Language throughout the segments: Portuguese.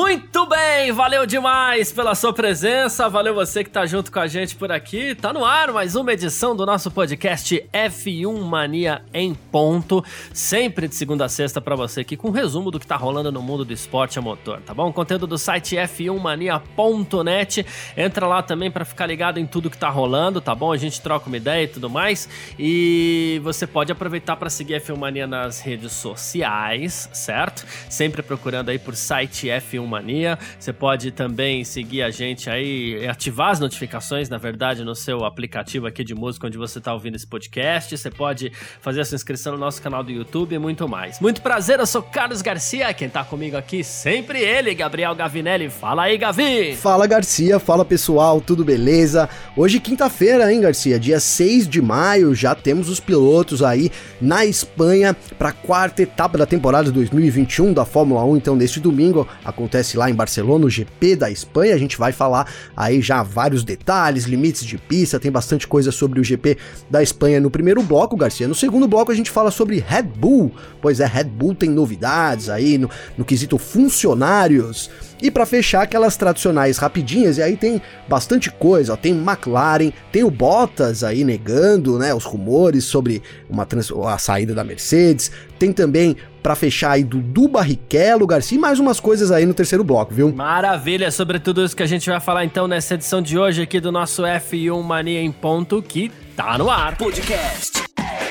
Muito bem, valeu demais pela sua presença, valeu você que tá junto com a gente por aqui. Tá no ar mais uma edição do nosso podcast F1 Mania em ponto, sempre de segunda a sexta para você aqui com um resumo do que tá rolando no mundo do esporte a motor, tá bom? Conteúdo do site f1mania.net. Entra lá também para ficar ligado em tudo que tá rolando, tá bom? A gente troca uma ideia e tudo mais. E você pode aproveitar para seguir F1 Mania nas redes sociais, certo? Sempre procurando aí por site F1 F1 Mania. Você pode também seguir a gente aí, ativar as notificações, na verdade, no seu aplicativo aqui de música onde você está ouvindo esse podcast. Você pode fazer a sua inscrição no nosso canal do YouTube e muito mais. Muito prazer, eu sou Carlos Garcia. Quem está comigo aqui, sempre ele, Gabriel Gavinelli. Fala aí, Gavi! Fala, Garcia. Fala, pessoal. Tudo beleza? Hoje, quinta-feira, hein, Garcia? Dia 6 de maio, já temos os pilotos aí na Espanha para a quarta etapa da temporada 2021 da Fórmula 1. Então, neste domingo, acontece acontece lá em Barcelona, o GP da Espanha. A gente vai falar aí já vários detalhes, limites de pista, tem bastante coisa sobre o GP da Espanha no primeiro bloco, Garcia. No segundo bloco a gente fala sobre Red Bull. Pois é, Red Bull tem novidades aí no, no quesito funcionários. E para fechar, aquelas tradicionais rapidinhas, e aí tem bastante coisa, ó, tem McLaren, tem o Bottas aí negando, né, os rumores sobre uma trans a saída da Mercedes, tem também para fechar aí Dudu Barrichello, Garcia e mais umas coisas aí no terceiro bloco, viu? Maravilha, sobre tudo isso que a gente vai falar então nessa edição de hoje aqui do nosso F1 Mania em ponto que tá no ar. Podcast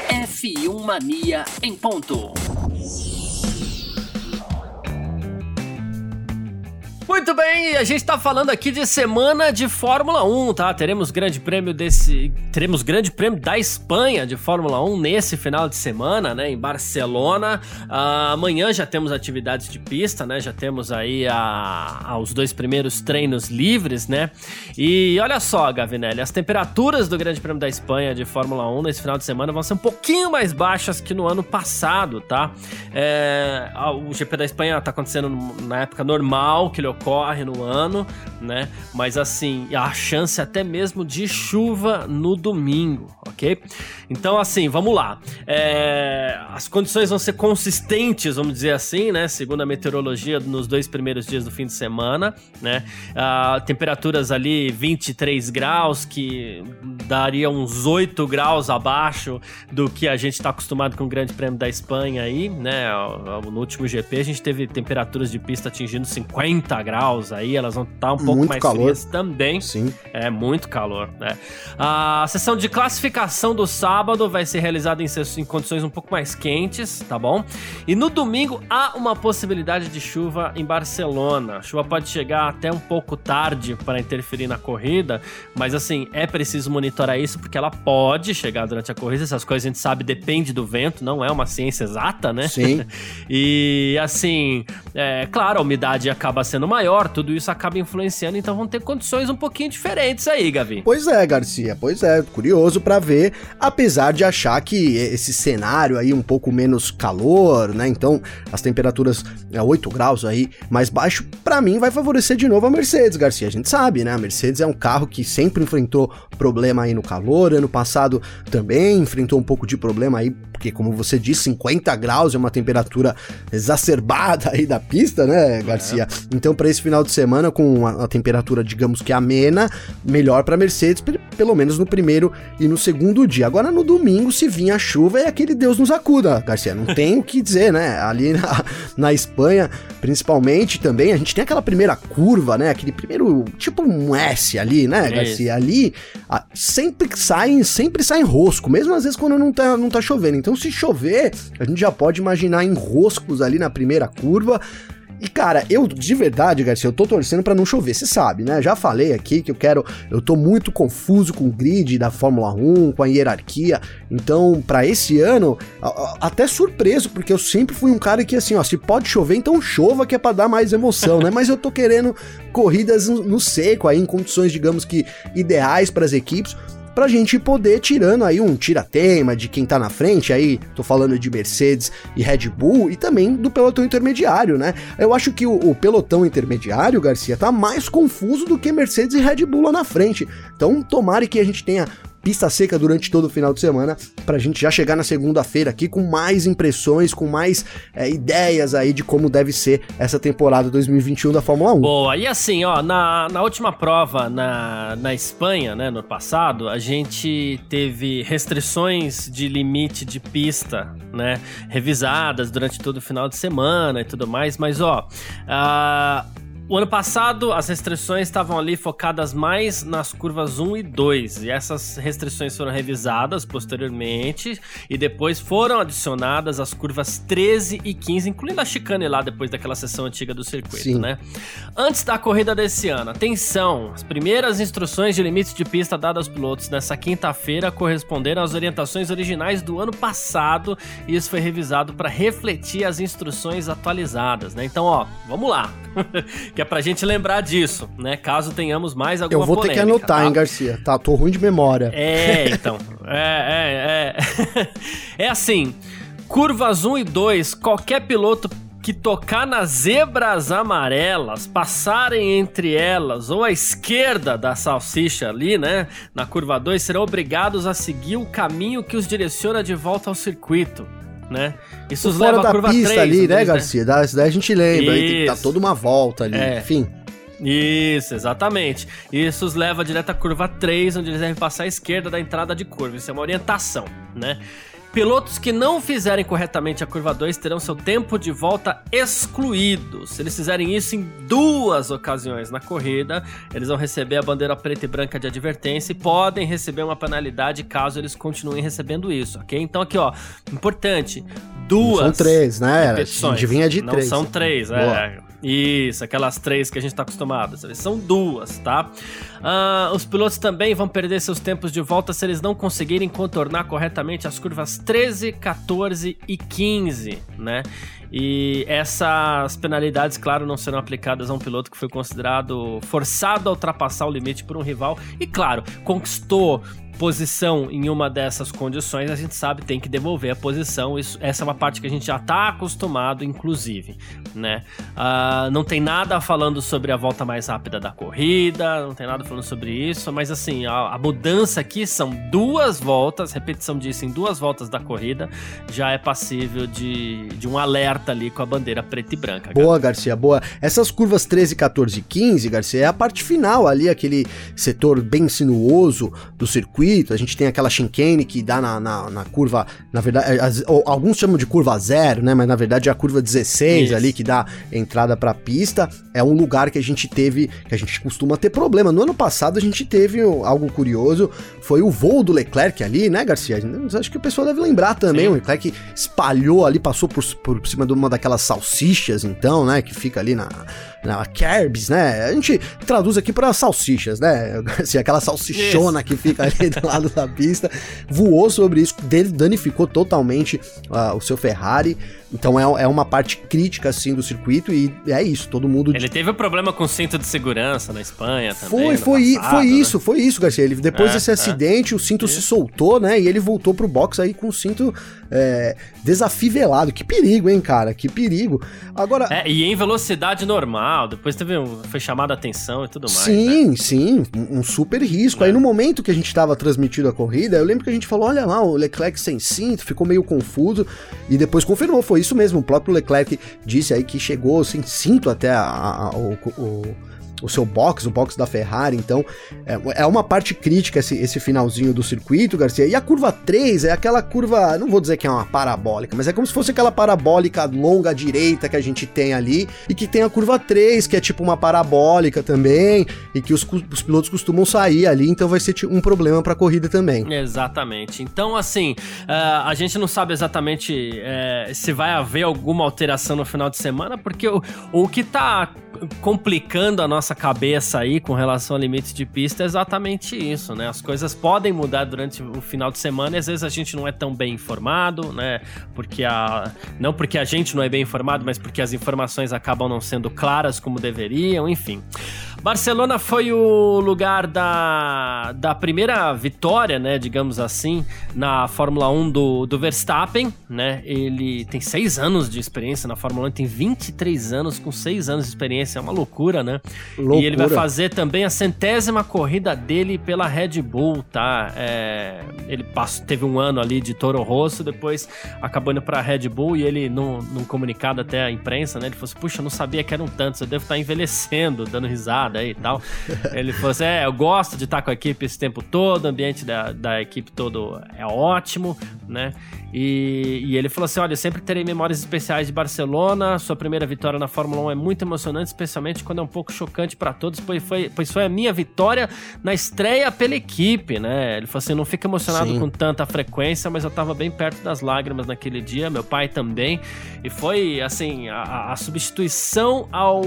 F1 Mania em ponto. Muito bem, a gente tá falando aqui de semana de Fórmula 1, tá? Teremos grande prêmio desse. Teremos grande prêmio da Espanha de Fórmula 1 nesse final de semana, né? Em Barcelona. Uh, amanhã já temos atividades de pista, né? Já temos aí a, a, os dois primeiros treinos livres, né? E olha só, Gavinelli, as temperaturas do Grande Prêmio da Espanha de Fórmula 1 nesse final de semana vão ser um pouquinho mais baixas que no ano passado, tá? É, o GP da Espanha tá acontecendo na época normal que ele ocorre no ano, né? Mas assim, a chance até mesmo de chuva no domingo, ok? Então, assim, vamos lá. É, as condições vão ser consistentes, vamos dizer assim, né? Segundo a meteorologia, nos dois primeiros dias do fim de semana, né? Ah, temperaturas ali 23 graus, que daria uns 8 graus abaixo do que a gente está acostumado com o Grande Prêmio da Espanha aí, né? No último GP a gente teve temperaturas de pista atingindo 50 graus aí, elas vão estar tá um pouco muito mais calor. frias também. Sim. É muito calor, né? A sessão de classificação do sábado vai ser realizada em, em condições um pouco mais quentes, tá bom? E no domingo há uma possibilidade de chuva em Barcelona. A chuva pode chegar até um pouco tarde para interferir na corrida, mas assim, é preciso monitorar isso porque ela pode chegar durante a corrida. Essas coisas a gente sabe depende do vento, não é uma ciência exata, né? Sim. e assim, é claro, a umidade acaba sendo maior maior, tudo isso acaba influenciando, então vão ter condições um pouquinho diferentes aí, Gavi. Pois é, Garcia, pois é, curioso para ver, apesar de achar que esse cenário aí um pouco menos calor, né? Então, as temperaturas a 8 graus aí mais baixo, para mim vai favorecer de novo a Mercedes, Garcia. A gente sabe, né? A Mercedes é um carro que sempre enfrentou problema aí no calor, ano passado também enfrentou um pouco de problema aí, porque como você disse, 50 graus é uma temperatura exacerbada aí da pista, né, Garcia? É. Então, para esse final de semana, com a, a temperatura, digamos que amena, melhor para Mercedes, pelo menos no primeiro e no segundo dia. Agora, no domingo, se vir a chuva, é aquele Deus nos acuda, Garcia. Não tem o que dizer, né? Ali na, na Espanha, principalmente também, a gente tem aquela primeira curva, né? Aquele primeiro, tipo um S ali, né, Garcia? Ali, a, sempre sai, sempre sai enrosco, mesmo às vezes quando não tá, não tá chovendo. Então, se chover, a gente já pode imaginar enroscos ali na primeira curva. E cara, eu de verdade, Garcia, eu tô torcendo para não chover, você sabe, né? Já falei aqui que eu quero, eu tô muito confuso com o grid da Fórmula 1, com a hierarquia. Então, para esse ano, até surpreso, porque eu sempre fui um cara que assim, ó, se pode chover, então chova que é para dar mais emoção, né? Mas eu tô querendo corridas no seco aí em condições, digamos que ideais para as equipes pra gente poder tirando aí um tira-tema de quem tá na frente, aí tô falando de Mercedes e Red Bull e também do pelotão intermediário, né? Eu acho que o, o pelotão intermediário, Garcia, tá mais confuso do que Mercedes e Red Bull lá na frente. Então, tomara que a gente tenha pista seca durante todo o final de semana, pra gente já chegar na segunda-feira aqui com mais impressões, com mais é, ideias aí de como deve ser essa temporada 2021 da Fórmula 1. Boa, e assim, ó, na, na última prova na, na Espanha, né, no passado, a gente teve restrições de limite de pista, né, revisadas durante todo o final de semana e tudo mais, mas ó, a o ano passado, as restrições estavam ali focadas mais nas curvas 1 e 2, e essas restrições foram revisadas posteriormente e depois foram adicionadas as curvas 13 e 15, incluindo a chicane lá depois daquela sessão antiga do circuito, Sim. né? Antes da corrida desse ano, atenção, as primeiras instruções de limite de pista dadas aos pilotos nessa quinta-feira corresponderam às orientações originais do ano passado e isso foi revisado para refletir as instruções atualizadas, né? Então, ó, vamos lá. que é pra gente lembrar disso, né? Caso tenhamos mais alguma Eu vou polêmica, ter que anotar, tá? hein, Garcia? Tá, tô ruim de memória. É, então. é, é, é. é assim, curvas 1 e 2, qualquer piloto que tocar nas zebras amarelas, passarem entre elas ou à esquerda da salsicha ali, né, na curva 2, serão obrigados a seguir o caminho que os direciona de volta ao circuito né? Isso os leva da curva pista 3, ali, né, Garcia? Né? Daí a gente lembra, aí tem que dar toda uma volta ali, é. enfim. Isso, exatamente. Isso os leva direto à curva 3, onde eles devem passar à esquerda da entrada de curva. Isso é uma orientação, né? Pilotos que não fizerem corretamente a curva 2 terão seu tempo de volta excluído. Se eles fizerem isso em duas ocasiões na corrida, eles vão receber a bandeira preta e branca de advertência e podem receber uma penalidade caso eles continuem recebendo isso, ok? Então aqui, ó, importante, duas. Não são três, né? Adivinha de não três. Não são três, Boa. Isso, aquelas três que a gente está acostumado. São duas, tá? Uh, os pilotos também vão perder seus tempos de volta se eles não conseguirem contornar corretamente as curvas 13, 14 e 15, né? E essas penalidades, claro, não serão aplicadas a um piloto que foi considerado forçado a ultrapassar o limite por um rival e, claro, conquistou posição em uma dessas condições, a gente sabe tem que devolver a posição. Isso, essa é uma parte que a gente já está acostumado, inclusive, né? Uh, não tem nada falando sobre a volta mais rápida da corrida, não tem nada falando sobre isso, mas assim, a, a mudança aqui são duas voltas, repetição disso em duas voltas da corrida, já é passível de, de um alerta ali com a bandeira preta e branca. Boa, Garcia, boa. Essas curvas 13, 14 e 15, Garcia, é a parte final ali, aquele setor bem sinuoso do circuito circuito, a gente tem aquela chicane que dá na, na, na curva, na verdade, é, as, alguns chamam de curva zero, né? Mas na verdade é a curva 16 Isso. ali que dá entrada pra pista. É um lugar que a gente teve, que a gente costuma ter problema. No ano passado a gente teve algo curioso, foi o voo do Leclerc ali, né, Garcia? Acho que o pessoal deve lembrar também. Sim. O Leclerc espalhou ali, passou por, por cima de uma daquelas salsichas, então, né? Que fica ali na, na Kerbs, né? A gente traduz aqui para salsichas, né? Assim, aquela salsichona que fica ali do lado da pista. Voou sobre isso, danificou totalmente uh, o seu Ferrari. Então é, é uma parte crítica, assim, do circuito e é isso, todo mundo... Ele teve um problema com cinto de segurança na Espanha também. Foi, foi, passado, foi né? isso, foi isso, Garcia. Ele, depois é, desse é. acidente, o cinto isso. se soltou, né? E ele voltou pro box aí com o cinto é, desafivelado. Que perigo, hein, cara? Que perigo. Agora... É, e em velocidade normal, depois teve um, foi chamada atenção e tudo mais. Sim, né? sim, um, um super risco. Aí é. no momento que a gente tava transmitindo a corrida, eu lembro que a gente falou, olha lá, o Leclerc sem cinto, ficou meio confuso, e depois confirmou, foi isso mesmo. O próprio Leclerc disse aí que chegou sem cinto até a, a, o, o o seu box, o box da Ferrari, então é, é uma parte crítica esse, esse finalzinho do circuito, Garcia. E a curva 3 é aquela curva, não vou dizer que é uma parabólica, mas é como se fosse aquela parabólica longa direita que a gente tem ali, e que tem a curva 3, que é tipo uma parabólica também, e que os, os pilotos costumam sair ali, então vai ser um problema para a corrida também. Exatamente. Então, assim, uh, a gente não sabe exatamente uh, se vai haver alguma alteração no final de semana, porque o, o que tá complicando a nossa cabeça aí com relação a limites de pista é exatamente isso, né? As coisas podem mudar durante o final de semana e às vezes a gente não é tão bem informado, né? Porque a não porque a gente não é bem informado, mas porque as informações acabam não sendo claras como deveriam, enfim. Barcelona foi o lugar da, da primeira vitória, né, digamos assim, na Fórmula 1 do, do Verstappen, né? Ele tem seis anos de experiência na Fórmula 1, tem 23 anos com seis anos de experiência, é uma loucura, né? Loucura. E ele vai fazer também a centésima corrida dele pela Red Bull, tá? É, ele passou, teve um ano ali de Toro Rosso, depois acabou indo pra Red Bull e ele, num, num comunicado até a imprensa, né, ele falou assim, puxa, eu não sabia que eram tantos, eu devo estar envelhecendo, dando risada aí e tal. ele falou assim, é, eu gosto de estar com a equipe esse tempo todo, o ambiente da, da equipe todo é ótimo, né? E, e, ele falou assim: Olha, eu sempre terei memórias especiais de Barcelona. Sua primeira vitória na Fórmula 1 é muito emocionante, especialmente quando é um pouco chocante para todos, pois foi, pois foi a minha vitória na estreia pela equipe, né? Ele falou assim: Não fica emocionado Sim. com tanta frequência, mas eu tava bem perto das lágrimas naquele dia, meu pai também. E foi, assim, a, a substituição ao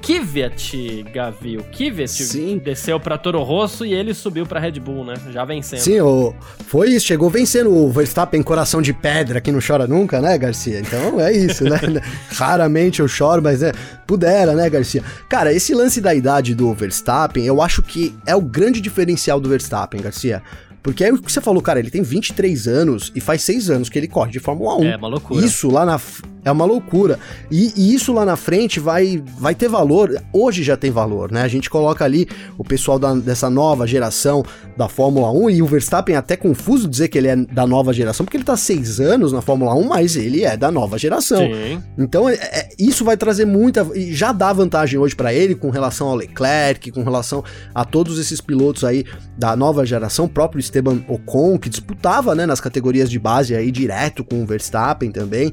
Kvyat, Gavi. O Kvyat Sim. desceu para Toro Rosso e ele subiu para Red Bull, né? Já vencendo. Sim, o... foi isso. Chegou vencendo o Verstappen coração de pedra que não chora nunca, né, Garcia? Então é isso, né? Raramente eu choro, mas é, pudera, né, Garcia? Cara, esse lance da idade do Verstappen, eu acho que é o grande diferencial do Verstappen, Garcia. Porque é o que você falou, cara, ele tem 23 anos e faz 6 anos que ele corre de Fórmula 1. É uma loucura. Isso lá na, é uma loucura. E, e, isso lá na frente vai, vai ter valor. Hoje já tem valor, né? A gente coloca ali o pessoal da, dessa nova geração da Fórmula 1 e o Verstappen é até confuso dizer que ele é da nova geração, porque ele tá seis anos na Fórmula 1, mas ele é da nova geração. Sim. Então é, é, isso vai trazer muita. E já dá vantagem hoje para ele com relação ao Leclerc, com relação a todos esses pilotos aí da nova geração, o próprio Esteban Ocon, que disputava né, nas categorias de base aí direto com o Verstappen também.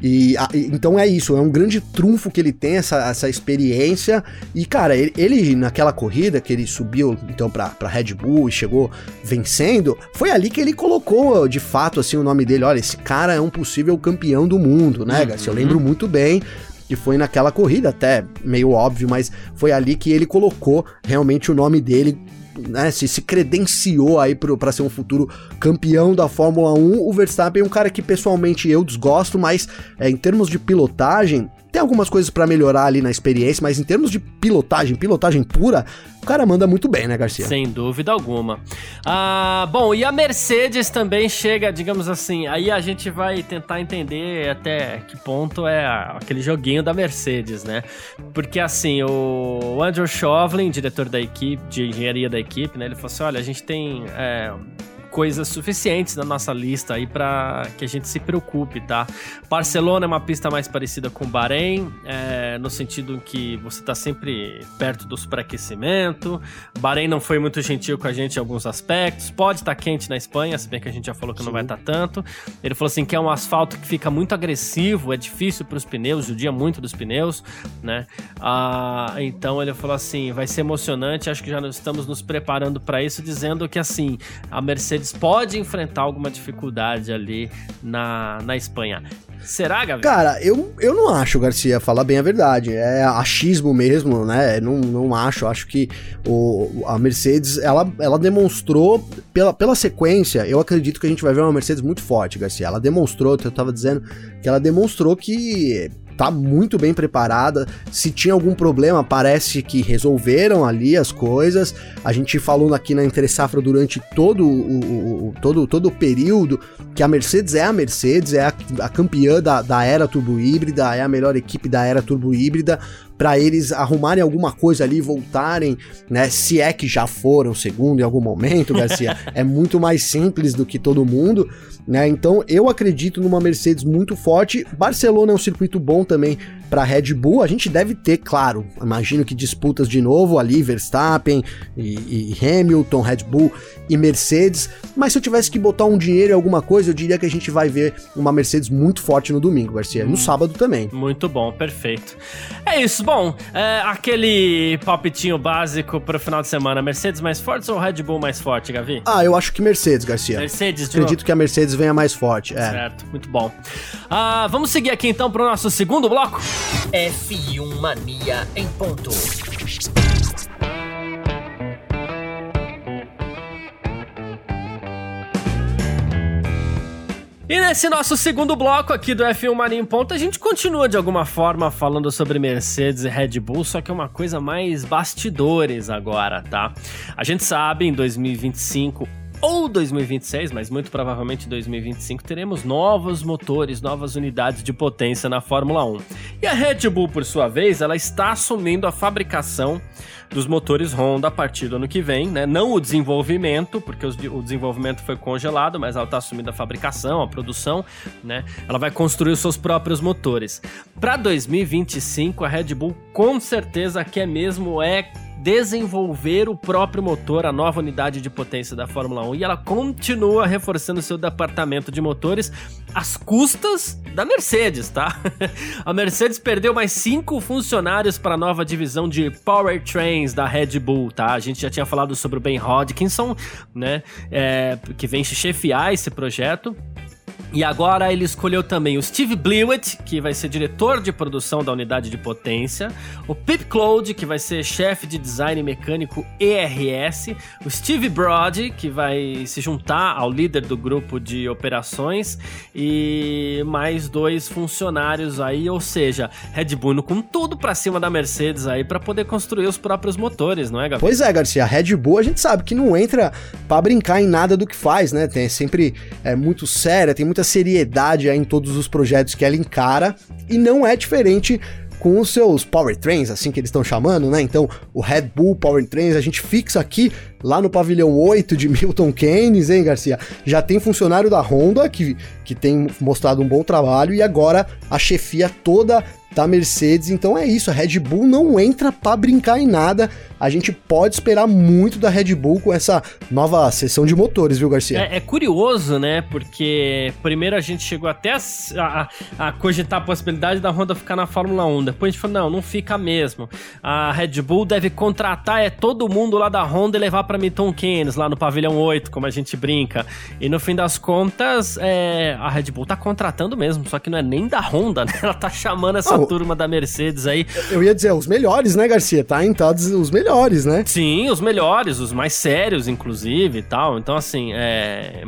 E a, então é isso, é um grande trunfo que ele tem, essa, essa experiência. E, cara, ele, ele, naquela corrida que ele subiu então pra, pra Red Bull e chegou vencendo, foi ali que ele colocou de fato assim o nome dele. Olha, esse cara é um possível campeão do mundo, né, uhum. Garcia? Eu lembro muito bem que foi naquela corrida, até meio óbvio, mas foi ali que ele colocou realmente o nome dele né, se, se credenciou aí para ser um futuro campeão da Fórmula 1. O Verstappen é um cara que pessoalmente eu desgosto, mas é, em termos de pilotagem, tem algumas coisas para melhorar ali na experiência, mas em termos de pilotagem, pilotagem pura, o cara manda muito bem, né, Garcia? Sem dúvida alguma. Ah, bom, e a Mercedes também chega, digamos assim, aí a gente vai tentar entender até que ponto é aquele joguinho da Mercedes, né? Porque assim, o Andrew Chauvelin, diretor da equipe, de engenharia da equipe, né, ele falou assim: olha, a gente tem. É, coisas suficientes na nossa lista aí para que a gente se preocupe, tá? Barcelona é uma pista mais parecida com Bahrein, é, no sentido em que você tá sempre perto do superaquecimento. Bahrein não foi muito gentil com a gente em alguns aspectos. Pode estar tá quente na Espanha, se bem que a gente já falou que Sim. não vai estar tá tanto. Ele falou assim que é um asfalto que fica muito agressivo, é difícil para os pneus, judia muito dos pneus, né? Ah, então ele falou assim, vai ser emocionante. Acho que já estamos nos preparando para isso, dizendo que assim a Mercedes pode enfrentar alguma dificuldade ali na, na Espanha. Será, Gabriel? Cara, eu, eu não acho, Garcia, falar bem a verdade. É achismo mesmo, né? Não, não acho. Acho que o, a Mercedes, ela, ela demonstrou, pela, pela sequência, eu acredito que a gente vai ver uma Mercedes muito forte, Garcia. Ela demonstrou, eu tava dizendo, que ela demonstrou que tá muito bem preparada. Se tinha algum problema, parece que resolveram ali as coisas. A gente falou aqui na Entre Safra durante todo o, o, todo, todo o período que a Mercedes é a Mercedes, é a, a campeã da, da era turbo híbrida, é a melhor equipe da era turbo híbrida para eles arrumarem alguma coisa ali e voltarem, né? Se é que já foram, segundo em algum momento, Garcia, é muito mais simples do que todo mundo. Né? Então eu acredito numa Mercedes muito forte. Barcelona é um circuito bom também para Red Bull. A gente deve ter, claro, imagino que disputas de novo ali, Verstappen e, e, Hamilton, Red Bull e Mercedes. Mas se eu tivesse que botar um dinheiro em alguma coisa, eu diria que a gente vai ver uma Mercedes muito forte no domingo, Garcia. No hum, sábado também. Muito bom, perfeito. É isso, bom, é, aquele palpitinho básico para o final de semana. Mercedes mais forte ou Red Bull mais forte, Gavi? Ah, eu acho que Mercedes, Garcia. Mercedes, de Acredito que a Mercedes venha mais forte. É. Certo, muito bom. Ah, vamos seguir aqui então para o nosso segundo bloco. F1 Mania em ponto. E nesse nosso segundo bloco aqui do F1 Mania em Ponto, a gente continua de alguma forma falando sobre Mercedes e Red Bull, só que é uma coisa mais bastidores agora, tá? A gente sabe, em 2025 ou 2026, mas muito provavelmente 2025, teremos novos motores, novas unidades de potência na Fórmula 1. E a Red Bull, por sua vez, ela está assumindo a fabricação dos motores Honda a partir do ano que vem, né? Não o desenvolvimento, porque o desenvolvimento foi congelado, mas ela está assumindo a fabricação, a produção, né? Ela vai construir os seus próprios motores. Para 2025, a Red Bull com certeza quer mesmo é desenvolver o próprio motor, a nova unidade de potência da Fórmula 1, e ela continua reforçando seu departamento de motores às custas da Mercedes, tá? a Mercedes perdeu mais cinco funcionários para a nova divisão de powertrains da Red Bull, tá? A gente já tinha falado sobre o Ben Hodgkinson, né? É, que vem chefiar esse projeto. E agora ele escolheu também o Steve Blewett, que vai ser diretor de produção da unidade de potência, o Pip Cloud, que vai ser chefe de design mecânico ERS, o Steve Brody, que vai se juntar ao líder do grupo de operações, e mais dois funcionários aí, ou seja, Red Bull com tudo para cima da Mercedes aí para poder construir os próprios motores, não é, Gabriel? Pois é, Garcia, a Red Bull a gente sabe que não entra para brincar em nada do que faz, né? Tem sempre é muito séria, tem muita seriedade em todos os projetos que ela encara e não é diferente com os seus powertrains, assim que eles estão chamando, né? Então, o Red Bull Powertrains, a gente fixa aqui lá no pavilhão 8 de Milton Keynes, hein, Garcia? Já tem funcionário da Honda que, que tem mostrado um bom trabalho e agora a chefia toda da Mercedes. Então é isso, a Red Bull não entra para brincar em nada. A gente pode esperar muito da Red Bull com essa nova sessão de motores, viu, Garcia? É, é curioso, né? Porque primeiro a gente chegou até a, a, a, cogitar a possibilidade da Honda ficar na Fórmula 1. Depois a gente falou, não, não fica mesmo. A Red Bull deve contratar é todo mundo lá da Honda e levar para Milton Keynes, lá no pavilhão 8, como a gente brinca. E no fim das contas, é, a Red Bull tá contratando mesmo, só que não é nem da Honda, né? Ela tá chamando essa turma da Mercedes aí. Eu ia dizer, os melhores, né, Garcia? Tá em todos os melhores, né? Sim, os melhores, os mais sérios, inclusive e tal. Então, assim, é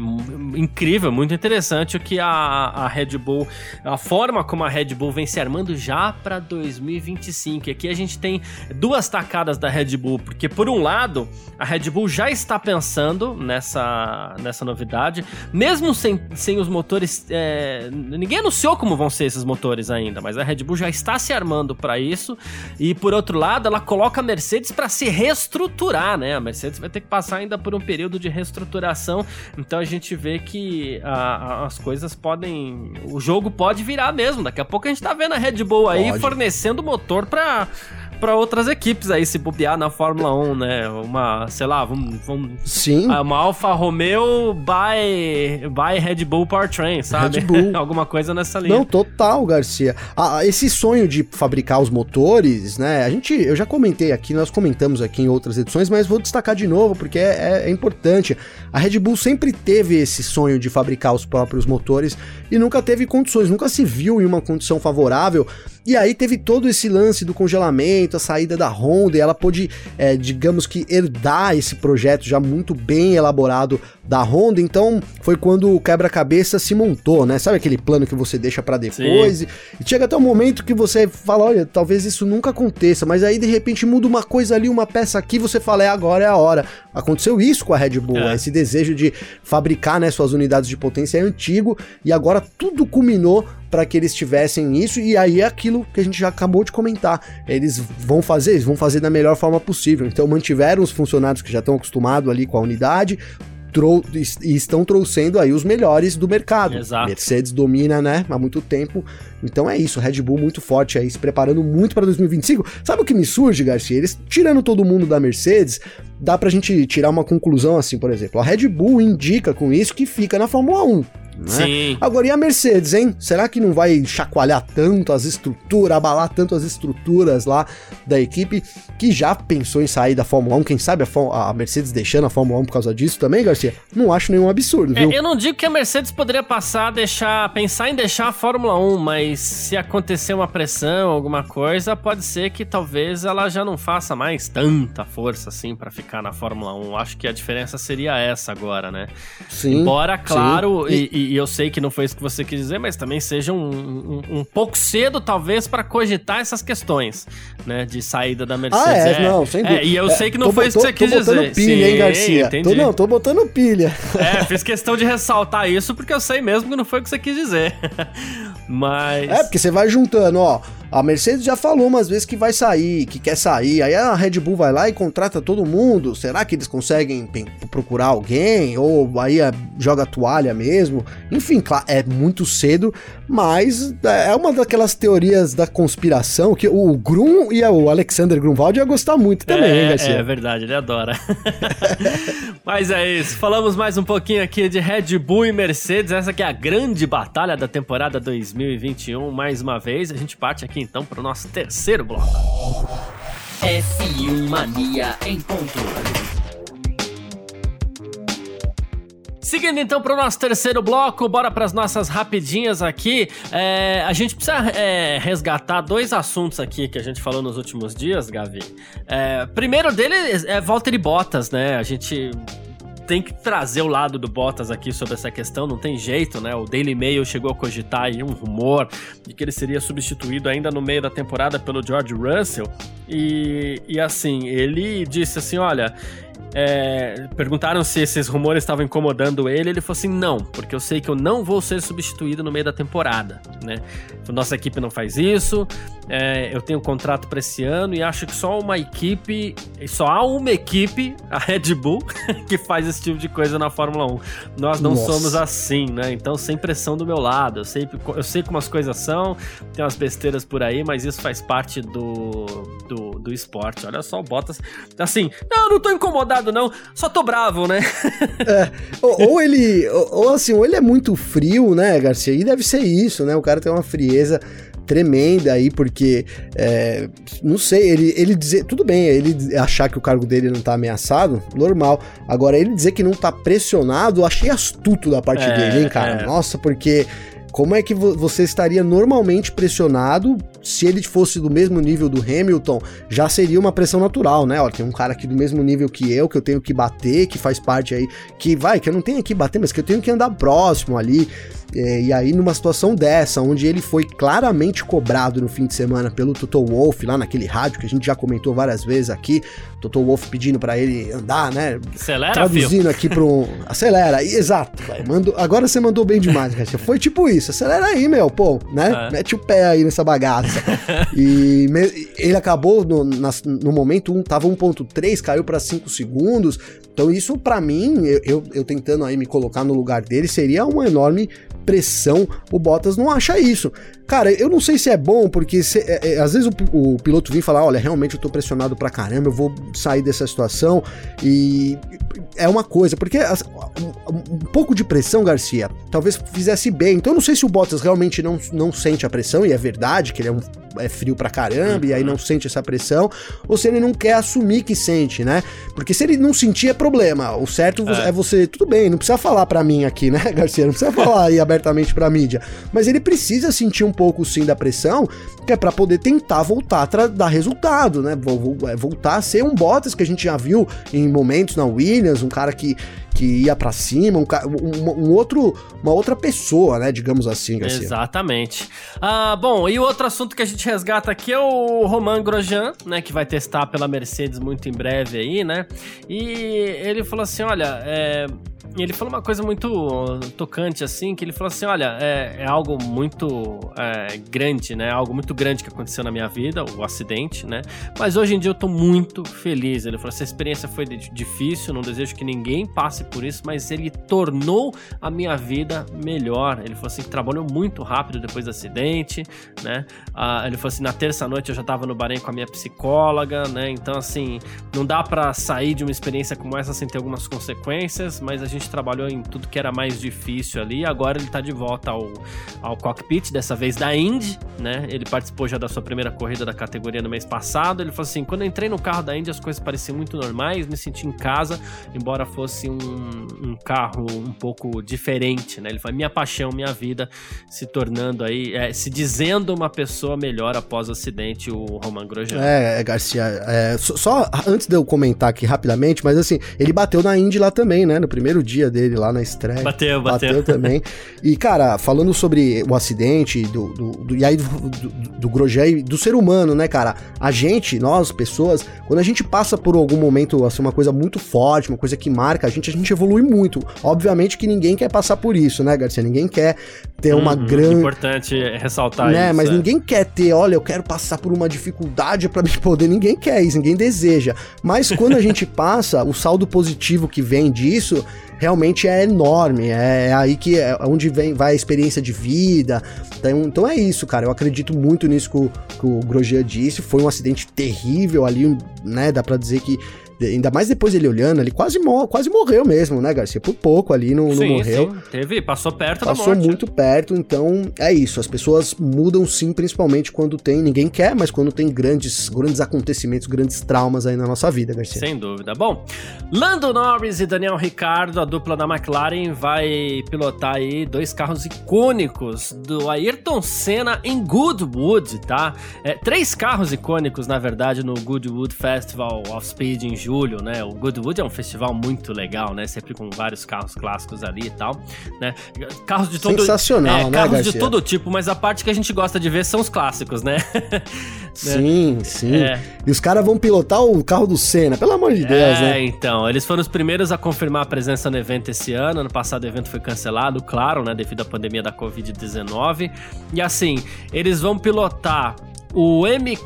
incrível, muito interessante o que a, a Red Bull, a forma como a Red Bull vem se armando já para 2025. E aqui a gente tem duas tacadas da Red Bull, porque por um lado, a Red Bull já está pensando nessa, nessa novidade, mesmo sem, sem os motores. É, ninguém anunciou como vão ser esses motores ainda, mas a Red Bull já está se armando para isso. E por outro lado, ela coloca a Mercedes para se reestruturar, né? A Mercedes vai ter que passar ainda por um período de reestruturação. Então a gente vê que a, a, as coisas podem. O jogo pode virar mesmo. Daqui a pouco a gente tá vendo a Red Bull aí pode. fornecendo motor para para outras equipes aí se bobear na Fórmula 1, né? Uma, sei lá, vamos, vamos Sim. Uma Alfa Romeo by by Red Bull Powertrain, sabe? Red Bull. Alguma coisa nessa linha. Não, total, Garcia. Ah, esse sonho de fabricar os motores, né? A gente, eu já comentei aqui, nós comentamos aqui em outras edições, mas vou destacar de novo porque é, é, é importante. A Red Bull sempre teve esse sonho de fabricar os próprios motores e nunca teve condições, nunca se viu em uma condição favorável e aí teve todo esse lance do congelamento, a saída da Honda, e ela pôde, é, digamos que, herdar esse projeto já muito bem elaborado da Honda. Então foi quando o quebra-cabeça se montou, né? Sabe aquele plano que você deixa para depois? E, e chega até um momento que você fala: olha, talvez isso nunca aconteça, mas aí de repente muda uma coisa ali, uma peça aqui, você fala: é agora, é a hora. Aconteceu isso com a Red Bull, é. esse desejo de fabricar né, suas unidades de potência é antigo e agora tudo culminou para que eles tivessem isso, e aí é aquilo que a gente já acabou de comentar. Eles vão fazer, eles vão fazer da melhor forma possível. Então mantiveram os funcionários que já estão acostumados ali com a unidade, e estão trouxendo aí os melhores do mercado. Exato. Mercedes domina, né, há muito tempo. Então é isso, Red Bull muito forte aí, se preparando muito para 2025. Sabe o que me surge, Garcia? Eles tirando todo mundo da Mercedes, dá pra gente tirar uma conclusão assim, por exemplo. A Red Bull indica com isso que fica na Fórmula 1. Né? Sim. Agora, e a Mercedes, hein? Será que não vai chacoalhar tanto as estruturas, abalar tanto as estruturas lá da equipe que já pensou em sair da Fórmula 1? Quem sabe a, a Mercedes deixando a Fórmula 1 por causa disso também, Garcia? Não acho nenhum absurdo, viu? É, eu não digo que a Mercedes poderia passar a deixar, pensar em deixar a Fórmula 1, mas se acontecer uma pressão, alguma coisa, pode ser que talvez ela já não faça mais tanta força assim para ficar na Fórmula 1. Acho que a diferença seria essa agora, né? Sim. Embora, claro, sim. E, e, eu sei que não foi isso que você quis dizer, mas também seja um, um, um pouco cedo, talvez, para cogitar essas questões, né? De saída da Mercedes. Ah, é, é não, sem dúvida. É, e eu é, sei que não tô, foi isso que você quis dizer. Tô botando pilha, Sim, hein, Garcia? Tô, não, tô botando pilha. É, fiz questão de ressaltar isso, porque eu sei mesmo que não foi o que você quis dizer. mas... É, porque você vai juntando, ó... A Mercedes já falou umas vezes que vai sair, que quer sair. Aí a Red Bull vai lá e contrata todo mundo. Será que eles conseguem procurar alguém? Ou aí é, joga toalha mesmo? Enfim, claro, é muito cedo, mas é uma daquelas teorias da conspiração que o Grum e o Alexander Grunwald iam gostar muito também, é, hein, Garcia? É verdade, ele adora. mas é isso. Falamos mais um pouquinho aqui de Red Bull e Mercedes. Essa que é a grande batalha da temporada 2021. Mais uma vez, a gente parte aqui então para o nosso terceiro bloco. F1 Mania em ponto. Seguindo então para o nosso terceiro bloco, bora para as nossas rapidinhas aqui. É, a gente precisa é, resgatar dois assuntos aqui que a gente falou nos últimos dias, Gavi. É, primeiro dele é Valtteri Bottas, né? A gente tem que trazer o lado do Bottas aqui sobre essa questão, não tem jeito, né? O Daily Mail chegou a cogitar aí um rumor de que ele seria substituído ainda no meio da temporada pelo George Russell. E, e assim, ele disse assim: olha, é, perguntaram se esses rumores estavam incomodando ele. Ele falou assim: não, porque eu sei que eu não vou ser substituído no meio da temporada, né? Nossa equipe não faz isso. É, eu tenho um contrato para esse ano e acho que só uma equipe, só há uma equipe, a Red Bull, que faz esse tipo de coisa na Fórmula 1. Nós não Nossa. somos assim, né? Então, sem pressão do meu lado. Eu sei, eu sei como as coisas são, tem umas besteiras por aí, mas isso faz parte do, do, do esporte. Olha só, o Bottas. Assim, não, eu não tô incomodado, não, só tô bravo, né? é, ou, ou, ele, ou, assim, ou ele é muito frio, né, Garcia? E deve ser isso, né? O cara tem uma frieza tremenda aí, porque é, não sei, ele, ele dizer, tudo bem, ele achar que o cargo dele não tá ameaçado, normal. Agora, ele dizer que não tá pressionado, achei astuto da parte é, dele, hein, cara? É. Nossa, porque como é que você estaria normalmente pressionado se ele fosse do mesmo nível do Hamilton? Já seria uma pressão natural, né? Olha, tem um cara aqui do mesmo nível que eu, que eu tenho que bater, que faz parte aí, que vai, que eu não tenho que bater, mas que eu tenho que andar próximo ali. É, e aí, numa situação dessa, onde ele foi claramente cobrado no fim de semana pelo Toto Wolff, lá naquele rádio que a gente já comentou várias vezes aqui, Toto Wolff pedindo para ele andar, né? Acelera, Traduzindo filho. aqui para um. Acelera, exato. Mandou... Agora você mandou bem demais, Garcia. Foi tipo isso, acelera aí, meu, pô, né? É. Mete o pé aí nessa bagaça. e me... ele acabou, no, na... no momento, um, tava 1.3, caiu para 5 segundos. Então, isso para mim, eu, eu, eu tentando aí me colocar no lugar dele, seria uma enorme pressão, o Bottas não acha isso. Cara, eu não sei se é bom, porque se, é, é, às vezes o, o, piloto vem falar: olha, realmente eu tô pressionado pra caramba, eu vou sair dessa situação. E é uma coisa, porque as, um, um, pouco de pressão, Garcia, talvez fizesse bem. Então eu não sei se o Bottas realmente não, não sente a pressão, e é verdade que ele é um é frio pra caramba e aí não sente essa pressão, ou se ele não quer assumir que sente, né? Porque se ele não sentir é problema. O certo é, é você, tudo bem, não precisa falar pra mim aqui, né, Garcia? Não precisa falar aí abertamente pra mídia. Mas ele precisa sentir um pouco sim da pressão, que é pra poder tentar voltar a dar resultado, né? É, voltar a ser um Bottas que a gente já viu em momentos na Williams, um cara que que ia para cima, um, um, um, outro, uma outra pessoa, né, digamos assim, Garcia. Exatamente. Ah, bom, e outro assunto que a gente resgata aqui é o Romain Grosjean, né, que vai testar pela Mercedes muito em breve aí, né, e ele falou assim, olha, é, e ele falou uma coisa muito tocante, assim, que ele falou assim: olha, é, é algo muito é, grande, né? Algo muito grande que aconteceu na minha vida, o acidente, né? Mas hoje em dia eu tô muito feliz. Ele falou: essa experiência foi difícil, não desejo que ninguém passe por isso, mas ele tornou a minha vida melhor. Ele falou assim: trabalhou muito rápido depois do acidente, né? Ah, ele falou assim: na terça-noite eu já tava no Bahrein com a minha psicóloga, né? Então, assim, não dá para sair de uma experiência como essa sem ter algumas consequências, mas a gente gente trabalhou em tudo que era mais difícil ali. Agora ele tá de volta ao, ao cockpit, dessa vez da Indy, né? Ele participou já da sua primeira corrida da categoria no mês passado. Ele falou assim: quando eu entrei no carro da Indy, as coisas pareciam muito normais, me senti em casa, embora fosse um, um carro um pouco diferente, né? Ele falou: minha paixão, minha vida se tornando aí, é, se dizendo uma pessoa melhor após o acidente, o Roman Grosjean. É, Garcia, é, só, só antes de eu comentar aqui rapidamente, mas assim, ele bateu na Indy lá também, né? No primeiro dia dele lá na estreia. Bateu, bateu. Bateu também. E, cara, falando sobre o acidente, do, do, do e aí do, do, Grosjean e do ser humano, né, cara? A gente, nós, pessoas, quando a gente passa por algum momento, assim, uma coisa muito forte, uma coisa que marca a gente, a gente evolui muito. Obviamente que ninguém quer passar por isso, né, Garcia? Ninguém quer ter uma uhum, grande. Importante ressaltar né? isso. Mas é. ninguém quer ter, olha, eu quero passar por uma dificuldade para me poder. Ninguém quer isso, ninguém deseja. Mas quando a gente passa, o saldo positivo que vem disso realmente é enorme. É, é aí que é onde vem, vai a experiência de vida. Então, então é isso, cara. Eu acredito muito nisso que o, que o Grosjean disse. Foi um acidente terrível ali, né? Dá pra dizer que Ainda mais depois ele olhando, ele quase, mor quase morreu mesmo, né, Garcia? Por pouco ali não, sim, não morreu. Sim. Teve, passou perto passou da morte. Passou muito perto, então é isso. As pessoas mudam sim, principalmente quando tem, ninguém quer, mas quando tem grandes, grandes acontecimentos, grandes traumas aí na nossa vida, Garcia. Sem dúvida. Bom, Lando Norris e Daniel Ricardo, a dupla da McLaren, vai pilotar aí dois carros icônicos do Ayrton Senna em Goodwood, tá? É, três carros icônicos, na verdade, no Goodwood Festival of Speed em julho julho, né? O Goodwood é um festival muito legal, né? Sempre com vários carros clássicos ali e tal, né? Carros de todo Sensacional, é, né, Carros Garcia? de todo tipo, mas a parte que a gente gosta de ver são os clássicos, né? sim, sim. É. E os caras vão pilotar o carro do Senna, pelo amor de Deus, é, né? Então, eles foram os primeiros a confirmar a presença no evento esse ano. Ano passado o evento foi cancelado, claro, né, devido à pandemia da Covid-19. E assim, eles vão pilotar o M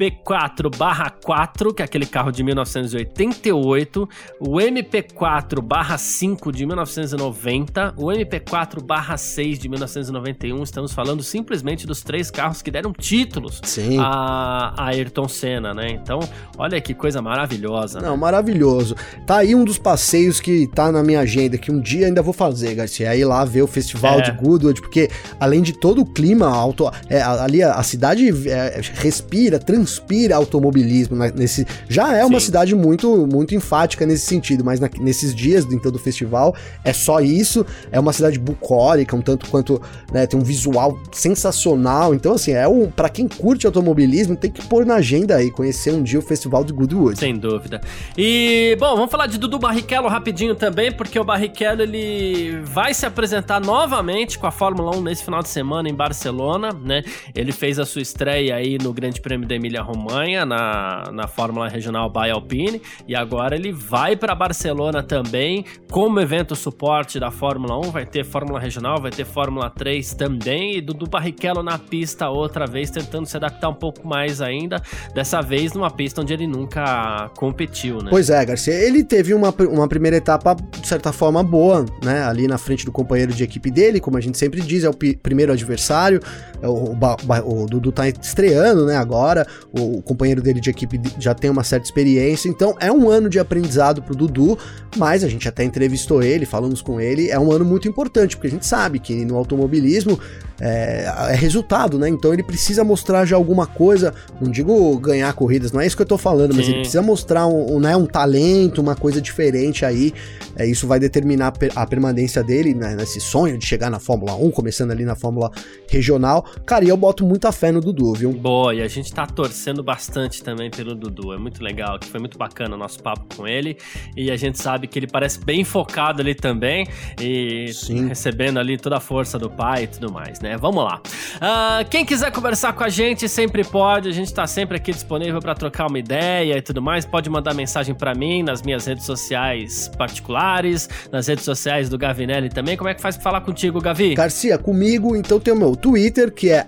MP4/4, que é aquele carro de 1988, o MP4/5 de 1990, o MP4/6 de 1991. Estamos falando simplesmente dos três carros que deram títulos Sim. a, a Ayrton Senna, né? Então, olha que coisa maravilhosa. Não, né? maravilhoso. Tá aí um dos passeios que tá na minha agenda, que um dia ainda vou fazer, Garcia. Aí lá ver o festival é. de Goodwood, porque além de todo o clima alto, é, ali a, a cidade é, respira, transpira inspira automobilismo nesse já é uma Sim. cidade muito muito enfática nesse sentido, mas na, nesses dias então do festival é só isso, é uma cidade bucólica, um tanto quanto né, tem um visual sensacional, então assim, é um para quem curte automobilismo tem que pôr na agenda aí conhecer um dia o festival de Goodwood. Sem dúvida. E bom, vamos falar de Dudu Barrichello rapidinho também, porque o Barrichello ele vai se apresentar novamente com a Fórmula 1 nesse final de semana em Barcelona, né? Ele fez a sua estreia aí no Grande Prêmio da Emília Romanha na, na Fórmula Regional by Alpine e agora ele vai para Barcelona também como evento suporte da Fórmula 1, vai ter Fórmula Regional, vai ter Fórmula 3 também e Dudu Barrichello na pista outra vez tentando se adaptar um pouco mais ainda, dessa vez numa pista onde ele nunca competiu, né? Pois é, Garcia, ele teve uma, uma primeira etapa de certa forma boa, né, ali na frente do companheiro de equipe dele, como a gente sempre diz, é o primeiro adversário, é o, o, o Dudu tá estreando, né, agora, o companheiro dele de equipe já tem uma certa experiência, então é um ano de aprendizado pro Dudu, mas a gente até entrevistou ele, falamos com ele, é um ano muito importante, porque a gente sabe que no automobilismo é, é, resultado, né? Então ele precisa mostrar já alguma coisa, não digo ganhar corridas, não é isso que eu tô falando, mas Sim. ele precisa mostrar um, um, né, um talento, uma coisa diferente aí. É, isso vai determinar a permanência dele né, nesse sonho de chegar na Fórmula 1, começando ali na Fórmula Regional. Cara, e eu boto muita fé no Dudu, viu? Boa, e a gente tá torcendo bastante também pelo Dudu. É muito legal, que foi muito bacana o nosso papo com ele. E a gente sabe que ele parece bem focado ali também. E Sim. recebendo ali toda a força do pai e tudo mais, né? Vamos lá. Uh, quem quiser conversar com a gente sempre pode, a gente tá sempre aqui disponível para trocar uma ideia e tudo mais. Pode mandar mensagem para mim nas minhas redes sociais particulares, nas redes sociais do Gavinelli também. Como é que faz pra falar contigo, Gavi? Garcia, comigo, então tem o meu Twitter, que é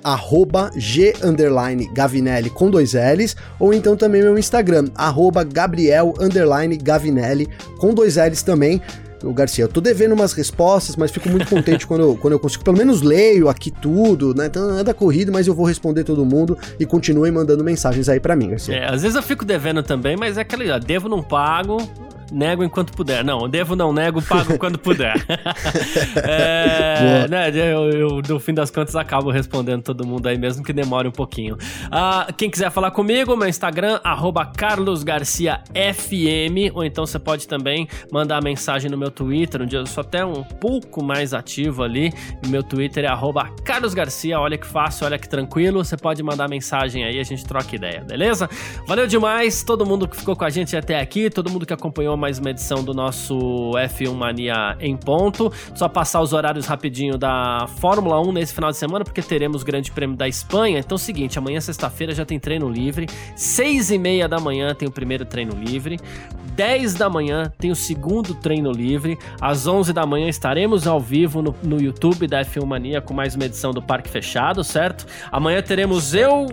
g Gavinelli com dois L's, ou então também meu Instagram, Gabriel Gavinelli com dois L's também o Garcia, eu tô devendo umas respostas, mas fico muito contente quando, eu, quando eu consigo, pelo menos leio aqui tudo, né? Então anda corrido, mas eu vou responder todo mundo e continuem mandando mensagens aí para mim, Garcia. É, às vezes eu fico devendo também, mas é aquele, ó, devo não pago, nego enquanto puder. Não, devo não nego, pago quando puder. é, né, eu, eu, no fim das contas, acabo respondendo todo mundo aí, mesmo que demore um pouquinho. Uh, quem quiser falar comigo, meu Instagram, carlosgarciafm, ou então você pode também mandar mensagem no meu Twitter, onde eu sou até um pouco mais ativo ali. Meu Twitter é carlosgarcia, olha que fácil, olha que tranquilo. Você pode mandar mensagem aí, a gente troca ideia, beleza? Valeu demais, todo mundo que ficou com a gente até aqui, todo mundo que acompanhou mais uma edição do nosso F1 Mania em ponto. Só passar os horários rapidinho da Fórmula 1 nesse final de semana, porque teremos o Grande Prêmio da Espanha. Então é o seguinte, amanhã sexta-feira já tem treino livre, seis e meia da manhã tem o primeiro treino livre, 10 da manhã tem o segundo treino livre, às 11 da manhã estaremos ao vivo no, no YouTube da F1 Mania com mais uma edição do Parque Fechado, certo? Amanhã teremos eu,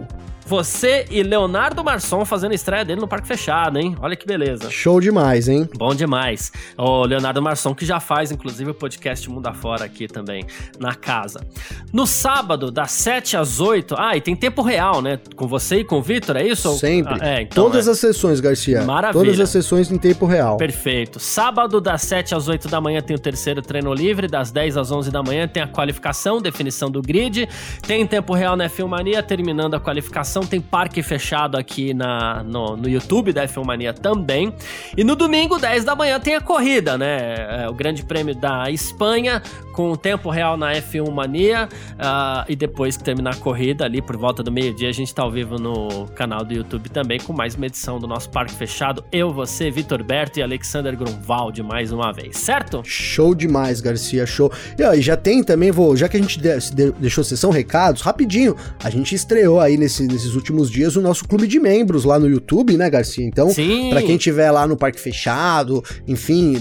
você e Leonardo Marçom fazendo a estreia dele no Parque Fechado, hein? Olha que beleza. Show demais, hein? Bom demais. O Leonardo Marçom, que já faz, inclusive, o podcast Mundo Afora aqui também, na casa. No sábado, das 7 às 8. Ah, e tem tempo real, né? Com você e com o Vitor, é isso? Sempre. Ah, é, então, Todas é. as sessões, Garcia. Maravilha. Todas as sessões em tempo real. Perfeito. Sábado, das 7 às 8 da manhã, tem o terceiro treino livre. Das 10 às 11 da manhã, tem a qualificação, definição do grid. Tem tempo real na Filmania, terminando a qualificação. Tem parque fechado aqui na, no, no YouTube da Filmania também. E no domingo, 10 da manhã, tem a corrida, né? É, o Grande Prêmio da Espanha, com o tempo real na F1 Mania. ah, e depois que terminar a corrida, ali por volta do meio-dia, a gente tá ao vivo no canal do YouTube também, com mais uma edição do nosso parque fechado. Eu, você, Vitor Berto e Alexander Grunwald mais uma vez, certo? Show demais, Garcia, show. E ó, já tem também, vou, já que a gente deixou sessão recados, rapidinho, a gente estreou aí nesse- nesses últimos dias o nosso clube de membros lá no YouTube, né, Garcia? Então, pra quem tiver lá no Parque Fechado, enfim,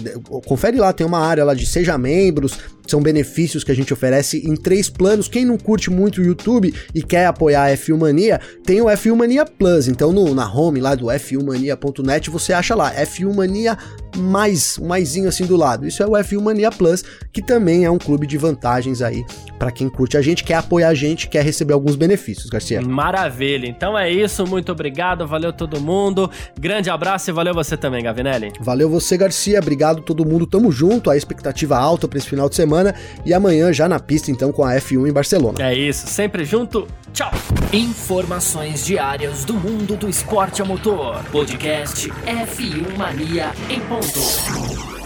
confere lá, tem uma área lá de seja membros, são benefícios que a gente oferece em três planos. Quem não curte muito o YouTube e quer apoiar a F1 Mania, tem o F1 Mania Plus. Então, no- na home lá do f1mania.net, você acha lá, F1 Mania mais, um maisinho assim do lado. Isso é o F1 Mania Plus, que também é um clube de vantagens aí pra quem curte a gente, quer apoiar a gente, quer receber alguns benefícios, Garcia. Maravilha. Então é isso. Muito obrigado. Valeu todo mundo. Grande abraço e valeu você também, Gavinelli. Valeu você, Garcia. Obrigado todo mundo. Tamo junto. A expectativa alta pra esse final de semana e amanhã já na pista então com a F1 em Barcelona. É isso. Sempre junto. Tchau. Informações diárias do mundo do esporte a motor. Podcast F1 Mania em ponto.